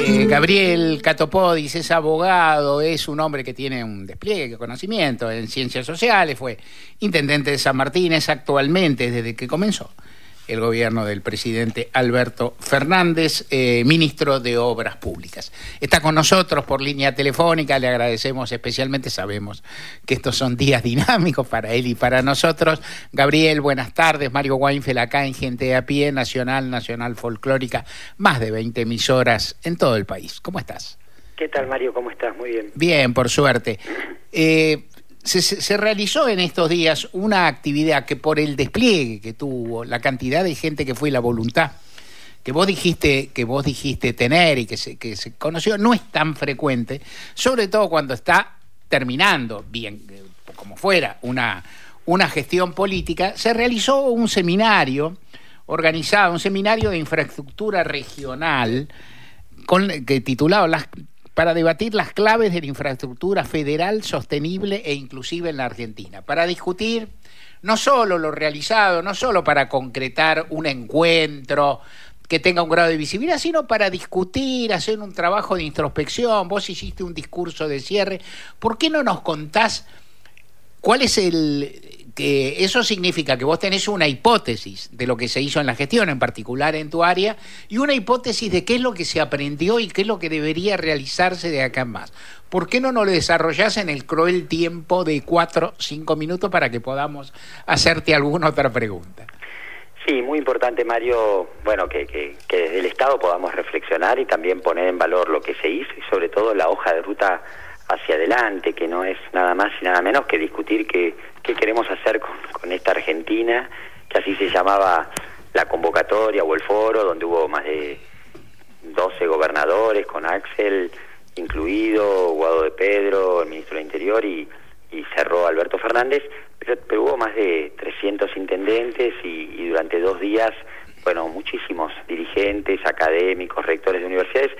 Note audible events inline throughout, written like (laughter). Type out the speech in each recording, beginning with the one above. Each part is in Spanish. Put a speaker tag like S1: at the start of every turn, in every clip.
S1: Eh, Gabriel Catopodis es abogado, es un hombre que tiene un despliegue de conocimiento en ciencias sociales, fue intendente de San Martín, es actualmente, desde que comenzó el gobierno del presidente Alberto Fernández, eh, ministro de Obras Públicas. Está con nosotros por línea telefónica, le agradecemos especialmente, sabemos que estos son días (laughs) dinámicos para él y para nosotros. Gabriel, buenas tardes, Mario Weinfeld acá en Gente de a Pie, Nacional, Nacional Folclórica, más de 20 emisoras en todo el país. ¿Cómo estás?
S2: ¿Qué tal, Mario? ¿Cómo estás? Muy bien.
S1: Bien, por suerte. Eh, se, realizó en estos días una actividad que por el despliegue que tuvo, la cantidad de gente que fue y la voluntad que vos dijiste que vos dijiste tener y que se, que se conoció no es tan frecuente, sobre todo cuando está terminando bien como fuera una una gestión política, se realizó un seminario organizado, un seminario de infraestructura regional con, que titulado las para debatir las claves de la infraestructura federal sostenible e inclusiva en la Argentina, para discutir no solo lo realizado, no solo para concretar un encuentro que tenga un grado de visibilidad, sino para discutir, hacer un trabajo de introspección. Vos hiciste un discurso de cierre. ¿Por qué no nos contás cuál es el, que eso significa que vos tenés una hipótesis de lo que se hizo en la gestión, en particular en tu área, y una hipótesis de qué es lo que se aprendió y qué es lo que debería realizarse de acá en más. ¿Por qué no lo desarrollás en el cruel tiempo de cuatro, cinco minutos para que podamos hacerte alguna otra pregunta?
S2: Sí, muy importante, Mario, bueno, que, que, que desde el Estado podamos reflexionar y también poner en valor lo que se hizo y sobre todo la hoja de ruta hacia adelante, que no es nada más y nada menos que discutir qué, qué queremos hacer con, con, esta Argentina, que así se llamaba la convocatoria o el foro, donde hubo más de 12 gobernadores, con Axel incluido, Guado de Pedro, el ministro del Interior y, y cerró Alberto Fernández, pero, pero, hubo más de 300 intendentes y, y durante dos días, bueno, muchísimos dirigentes, académicos, rectores de universidades,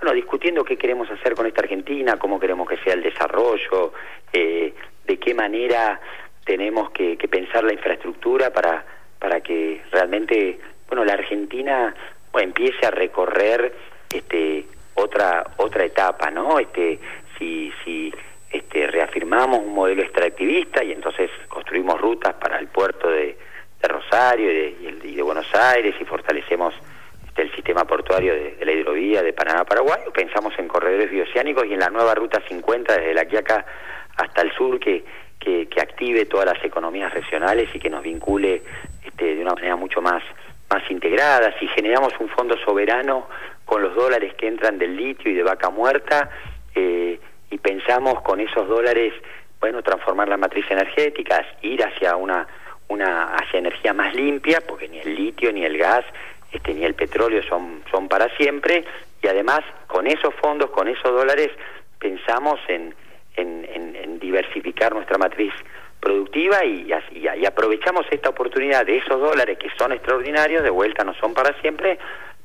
S2: bueno, discutiendo qué queremos hacer con esta Argentina, cómo queremos que sea el desarrollo, eh, de qué manera tenemos que, pensar la infraestructura para, para que realmente, bueno, la Argentina empiece a recorrer este otra otra etapa, ¿no? Este si si este reafirmamos un modelo extractivista y entonces construimos rutas para el puerto de, de Rosario y de, y de Buenos Aires y fortalecemos del sistema portuario de, la hidrovía de Panamá-Paraguay, pensamos en corredores bioceánicos y en la nueva Ruta 50 desde la Quiaca hasta el sur que, que, active todas las economías regionales y que nos vincule este, de una manera mucho más, más integrada. Si generamos un fondo soberano con los dólares que entran del litio y de vaca muerta eh, y pensamos con esos dólares, bueno, transformar la matriz energética, ir hacia una una hacia energía más limpia, porque ni el litio ni el gas este, ni el petróleo son, son para siempre, y además con esos fondos, con esos dólares, pensamos en, en, diversificar nuestra matriz productiva y, y, aprovechamos esta oportunidad de esos dólares que son extraordinarios, de vuelta no son para siempre,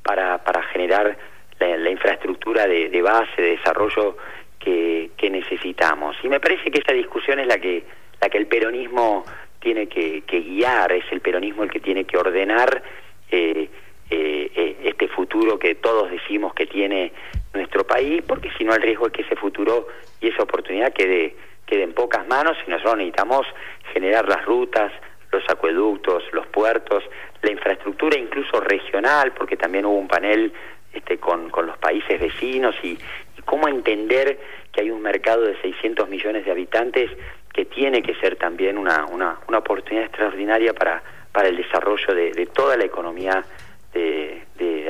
S2: para, para generar la, infraestructura de, base, de desarrollo que, que necesitamos. Y me parece que esa discusión es la que, la que el peronismo tiene que, que guiar, es el peronismo el que tiene que ordenar eh, eh, eh, este futuro que todos decimos que tiene nuestro país, porque si no el riesgo es que ese futuro y esa oportunidad quede, quede en pocas manos y nosotros necesitamos generar las rutas, los acueductos, los puertos, la infraestructura incluso regional, porque también hubo un panel este, con, con los países vecinos y, cómo entender que hay un mercado de 600 millones de habitantes que tiene que ser también una, una, una oportunidad extraordinaria para, para el desarrollo de, toda la economía de,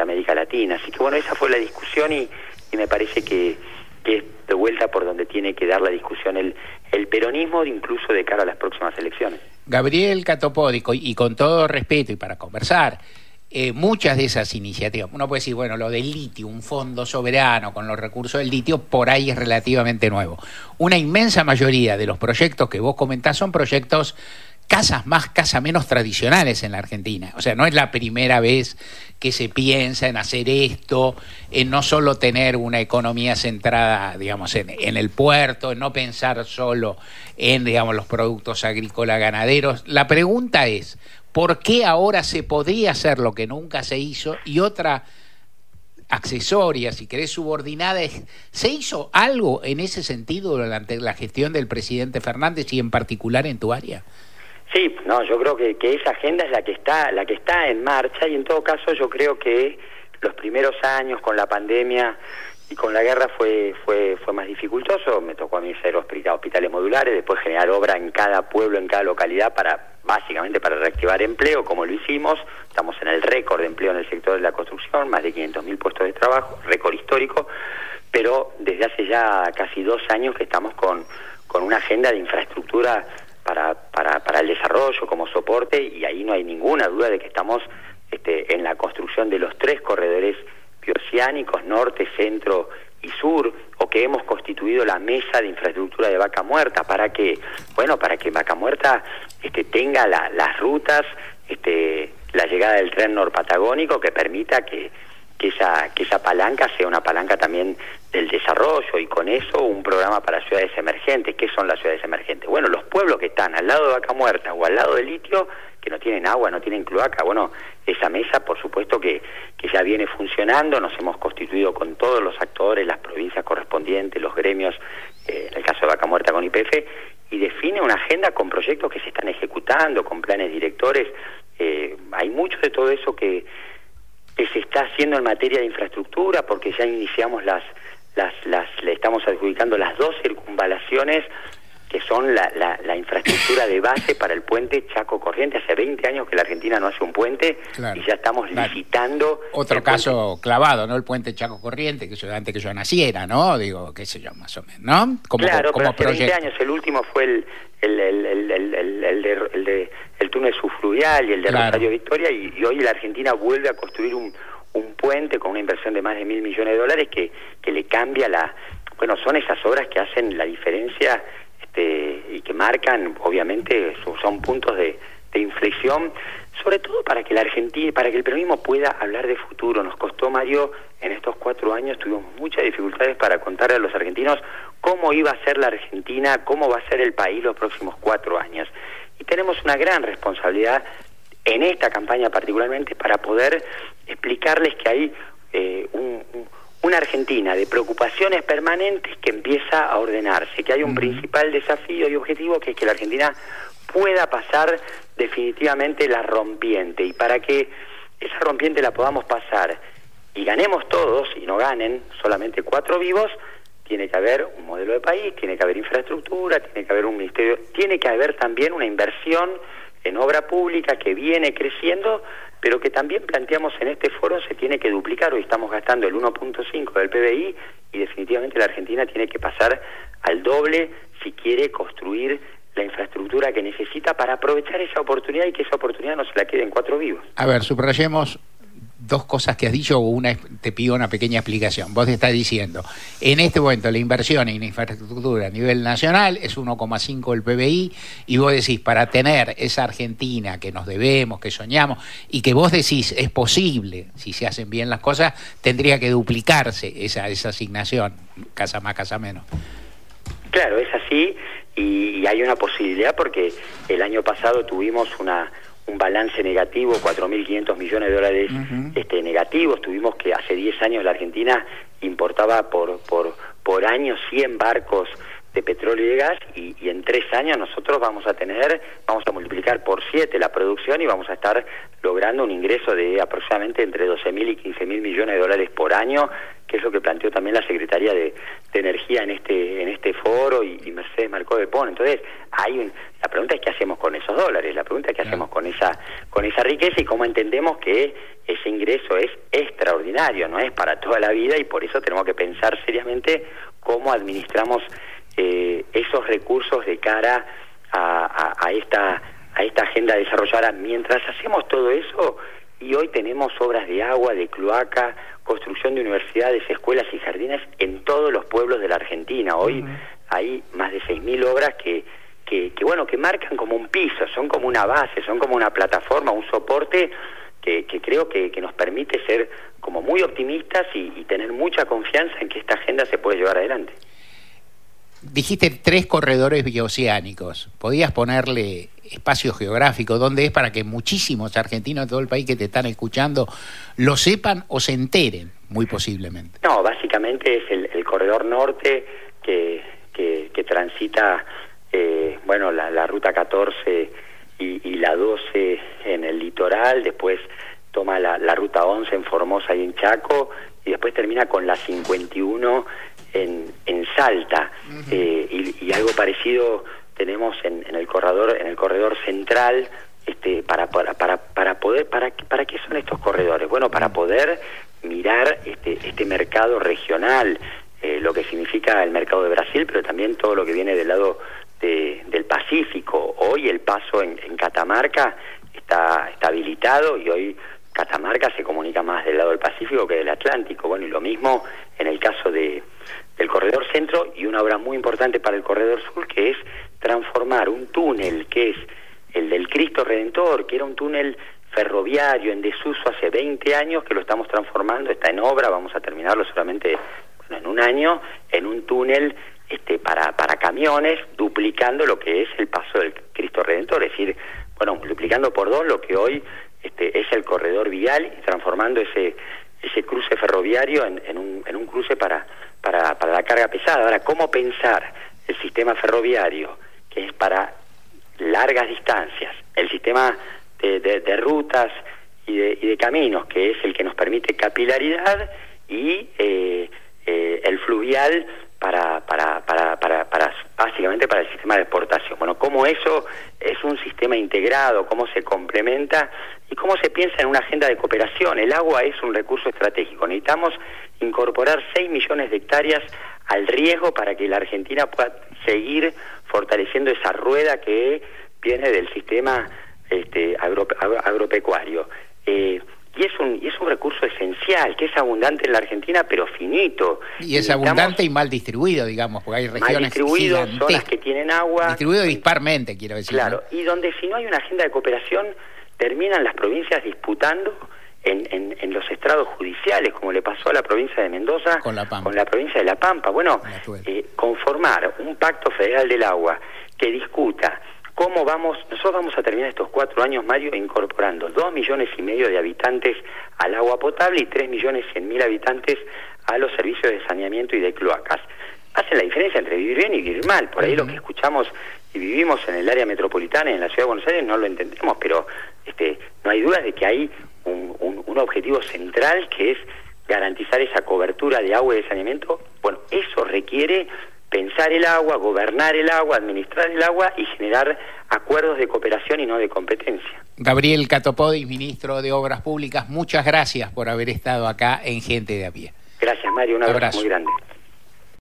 S2: América Latina. Así que bueno, esa fue la discusión y, me parece que, es de vuelta por donde tiene que dar la discusión el, el peronismo, incluso de cara a las próximas elecciones.
S1: Gabriel Catopódico, y con todo respeto y para conversar, eh, muchas de esas iniciativas, uno puede decir, bueno, lo del litio, un fondo soberano con los recursos del litio, por ahí es relativamente nuevo. Una inmensa mayoría de los proyectos que vos comentás son proyectos casas más, casas menos tradicionales en la Argentina. O sea, no es la primera vez que se piensa en hacer esto, en no solo tener una economía centrada, digamos, en, en el puerto, en no pensar solo en, digamos, los productos agrícolas ganaderos. La pregunta es, ¿por qué ahora se podría hacer lo que nunca se hizo? Y otra accesoria, si querés, subordinada. ¿Se hizo algo en ese sentido durante la gestión del presidente Fernández y en particular en tu área?
S2: Sí, no, yo creo que, que esa agenda es la que está, la que está en marcha y en todo caso yo creo que los primeros años con la pandemia y con la guerra fue fue fue más dificultoso me tocó a mí hacer hospitales modulares después generar obra en cada pueblo en cada localidad para básicamente para reactivar empleo como lo hicimos. Estamos en el récord de empleo en el sector de la construcción más de 500.000 puestos de trabajo récord histórico. Pero desde hace ya casi dos años que estamos con con una agenda de infraestructura para, para, para el desarrollo como soporte y ahí no hay ninguna duda de que estamos este, en la construcción de los tres corredores bioceánicos, norte, centro y sur, que hemos constituido la mesa de infraestructura de Vaca Muerta para que, bueno, para que Vaca Muerta este, tenga las rutas, este, la llegada del tren norpatagónico que permita que, que esa, que esa palanca sea una palanca también del desarrollo y con eso un programa para ciudades emergentes. ¿Qué son las ciudades emergentes? Bueno, los pueblos que están al lado de Vaca Muerta o al lado de Litio, que no tienen agua, no tienen cloaca, bueno, esa mesa por supuesto que, que ya viene funcionando, nos hemos constituido con todos los actores, las provincias correspondientes, los gremios, eh, en el caso de Vaca Muerta con IPF, y define una agenda con proyectos que se están ejecutando, con planes directores. Eh, hay mucho de todo eso que, que se está haciendo en materia de infraestructura, porque ya iniciamos las, las, las le estamos adjudicando las dos circunvalaciones que son la, la, infraestructura de base para el puente Chaco Corriente. Hace 20 años que la Argentina no hace un puente y ya estamos licitando.
S1: Otro caso clavado, ¿no? El puente Chaco Corriente, que yo, antes que yo naciera, ¿no? Digo, qué sé yo, más o menos, ¿no?
S2: Como, claro, como pero hace 20 años, el último fue el, el, el, el, el, de, el, de, el túnel subfluvial y el de Rosario Victoria, y, y hoy la Argentina vuelve a construir un, un puente con una inversión de más de mil millones de dólares que, que le cambia la... Bueno, son esas obras que hacen la diferencia este, y que marcan, obviamente, son puntos de, de inflexión, sobre todo para que la Argentina, para que el peronismo pueda hablar de futuro. Nos costó, Mario, en estos cuatro años tuvimos muchas dificultades para contarle a los argentinos cómo iba a ser la Argentina, cómo va a ser el país los próximos cuatro años. Y tenemos una gran responsabilidad en esta campaña particularmente para poder explicarles que hay una Argentina de preocupaciones permanentes que empieza a ordenarse, que hay un principal desafío y objetivo que es que la Argentina pueda pasar definitivamente la rompiente. Y para que esa rompiente la podamos pasar y ganemos todos y no ganen solamente cuatro vivos, tiene que haber un modelo de país, tiene que haber infraestructura, tiene que haber un ministerio, tiene que haber también una inversión en obra pública que viene creciendo, pero que también planteamos en este foro se tiene que duplicar. Hoy estamos gastando el 1.5 del PBI y definitivamente la Argentina tiene que pasar al doble si quiere construir la infraestructura que necesita para aprovechar esa oportunidad y que esa oportunidad no se la quede en cuatro vivos.
S1: A ver, subrayemos dos cosas que has dicho, una te pido una pequeña explicación. Vos estás diciendo, en este momento la inversión en infraestructura a nivel nacional es 1,5 del PBI y vos decís, para tener esa Argentina que nos debemos, que soñamos y que vos decís es posible, si se hacen bien las cosas, tendría que duplicarse esa, esa asignación, casa más, casa menos.
S2: Claro, es así y hay una posibilidad porque el año pasado tuvimos una un balance negativo, 4.500 millones de dólares este, negativos. Tuvimos que hace 10 años la Argentina importaba por, por, por año 100 barcos de petróleo y de gas y, y, en tres años nosotros vamos a tener, vamos a multiplicar por siete la producción y vamos a estar logrando un ingreso de aproximadamente entre 12.000 y 15.000 millones de dólares por año, que es lo que planteó también la Secretaría de, de Energía en este en este foro y, y Mercedes Marcó de Pon. Entonces, hay un, la pregunta es qué hacemos con esos dólares, la pregunta es qué hacemos con esa con esa riqueza y cómo entendemos que ese ingreso es extraordinario, no es para toda la vida y por eso tenemos que pensar seriamente cómo administramos eh, esos recursos de cara a, a, esta a esta agenda desarrollada. Mientras hacemos todo eso, y hoy tenemos obras de agua, de cloaca, construcción de universidades, escuelas y jardines en todos los pueblos de la Argentina. Hoy hay más de 6.000 obras que, que, que, bueno, que marcan como un piso, son como una base, son como una plataforma, un soporte que, que creo que, que, nos permite ser como muy optimistas y, y tener mucha confianza en que esta agenda se puede llevar adelante
S1: dijiste tres corredores bioceánicos. ¿Podías ponerle espacio geográfico, dónde es para que muchísimos argentinos de todo el país que te están escuchando lo sepan o se enteren, muy posiblemente.
S2: No, básicamente es el, corredor norte que, que, transita, eh, bueno, la, ruta 14 y, y, la 12 en el litoral, después toma la, la ruta 11 en Formosa y en Chaco, y después termina con la 51 en, en Salta. Eh, y, algo parecido tenemos en, en, el corredor en el corredor central este para para para, para poder para para qué son estos corredores bueno para poder mirar este este mercado regional eh, lo que significa el mercado de Brasil pero también todo lo que viene del lado de, del Pacífico hoy el paso en, Catamarca está, está habilitado y hoy Catamarca se comunica más del lado del Pacífico que del Atlántico. Bueno, y lo mismo en el caso de, del Corredor Centro y una obra muy importante para el Corredor Sur que es transformar un túnel que es el del Cristo Redentor, que era un túnel ferroviario en desuso hace 20 años, que lo estamos transformando, está en obra, vamos a terminarlo solamente en un año, en un túnel este, para, para camiones, duplicando lo que es el paso del Cristo Redentor, es decir, bueno, multiplicando por dos lo que hoy este, es el corredor vial y transformando ese ese cruce ferroviario en, en, un, en un cruce para, para, para la carga pesada. Ahora, ¿cómo pensar el sistema ferroviario, que es para largas distancias, el sistema de, de, rutas y de, y de, caminos, que es el que nos permite capilaridad, y eh, eh, el fluvial para, para, para, para, para, básicamente para el sistema de exportación. Bueno, cómo eso es un sistema integrado, cómo se complementa y cómo se piensa en una agenda de cooperación. El agua es un recurso estratégico. Necesitamos incorporar 6 millones de hectáreas al riesgo para que la Argentina pueda seguir fortaleciendo esa rueda que viene del sistema este, agropecuario. Eh, y es un y es un recurso esencial que es abundante en la Argentina pero finito.
S1: Y es abundante y mal distribuido digamos porque hay regiones mal
S2: distribuidos zonas que tienen agua.
S1: Distribuido disparmente quiero decir
S2: claro y donde si no hay una agenda de cooperación terminan las provincias disputando en, en, en, los estrados judiciales, como le pasó a la provincia de Mendoza
S1: con la,
S2: con la provincia de La Pampa. Bueno, eh, conformar un pacto federal del agua que discuta cómo vamos, nosotros vamos a terminar estos cuatro años, Mario, incorporando dos millones y medio de habitantes al agua potable y tres millones cien mil habitantes a los servicios de saneamiento y de cloacas. Hacen la diferencia entre vivir bien y vivir mal. Por ahí lo que escuchamos y vivimos en el área metropolitana en la ciudad de Buenos Aires no lo entendemos, pero este, no hay duda de que hay un, un, un objetivo central que es garantizar esa cobertura de agua y de saneamiento. Bueno, eso requiere pensar el agua, gobernar el agua, administrar el agua y generar acuerdos de cooperación y no de competencia.
S1: Gabriel Catopodis, ministro de Obras Públicas, muchas gracias por haber estado acá en Gente de a pie.
S2: Gracias, Mario, un abrazo, abrazo. muy grande.